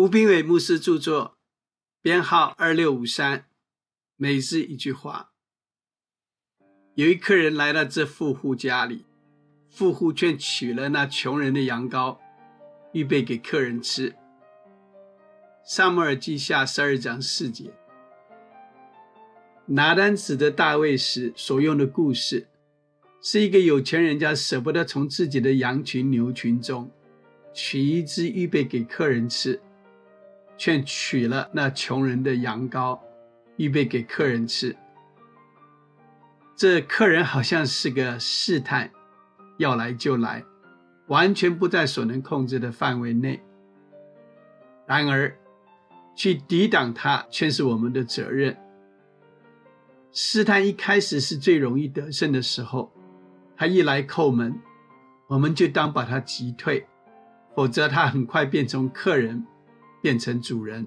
吴斌伟牧师著作，编号二六五三。每日一句话。有一客人来到这富户家里，富户却取了那穷人的羊羔，预备给客人吃。萨母尔记下十二章四节。拿单指的大卫时所用的故事，是一个有钱人家舍不得从自己的羊群牛群中取一只预备给客人吃。却取了那穷人的羊羔，预备给客人吃。这客人好像是个试探，要来就来，完全不在所能控制的范围内。然而，去抵挡他却是我们的责任。试探一开始是最容易得胜的时候，他一来叩门，我们就当把他击退，否则他很快变成客人。变成主人。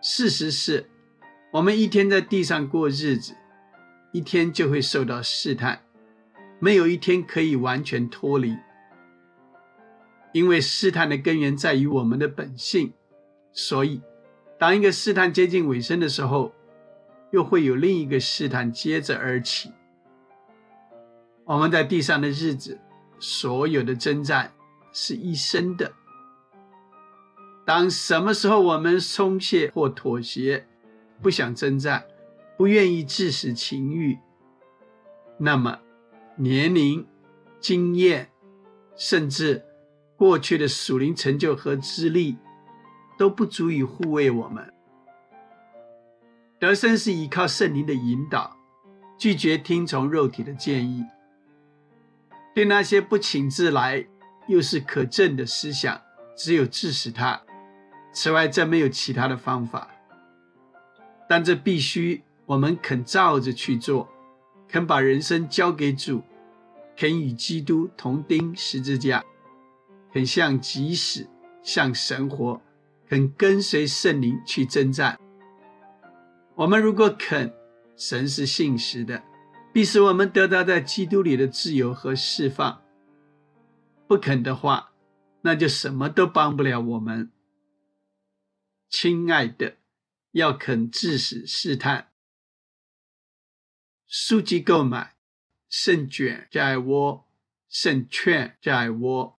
事实是，我们一天在地上过日子，一天就会受到试探，没有一天可以完全脱离。因为试探的根源在于我们的本性，所以当一个试探接近尾声的时候，又会有另一个试探接着而起。我们在地上的日子，所有的征战是一生的。当什么时候我们松懈或妥协，不想征战，不愿意致使情欲，那么年龄、经验，甚至过去的属灵成就和资历，都不足以护卫我们。得生是依靠圣灵的引导，拒绝听从肉体的建议，对那些不请自来又是可证的思想，只有致使他。此外，再没有其他的方法。但这必须我们肯照着去做，肯把人生交给主，肯与基督同钉十字架，肯向即死，向神活，肯跟随圣灵去征战。我们如果肯，神是信实的，必使我们得到在基督里的自由和释放；不肯的话，那就什么都帮不了我们。亲爱的，要肯致死试探。书籍购买：胜卷在窝，圣券在窝。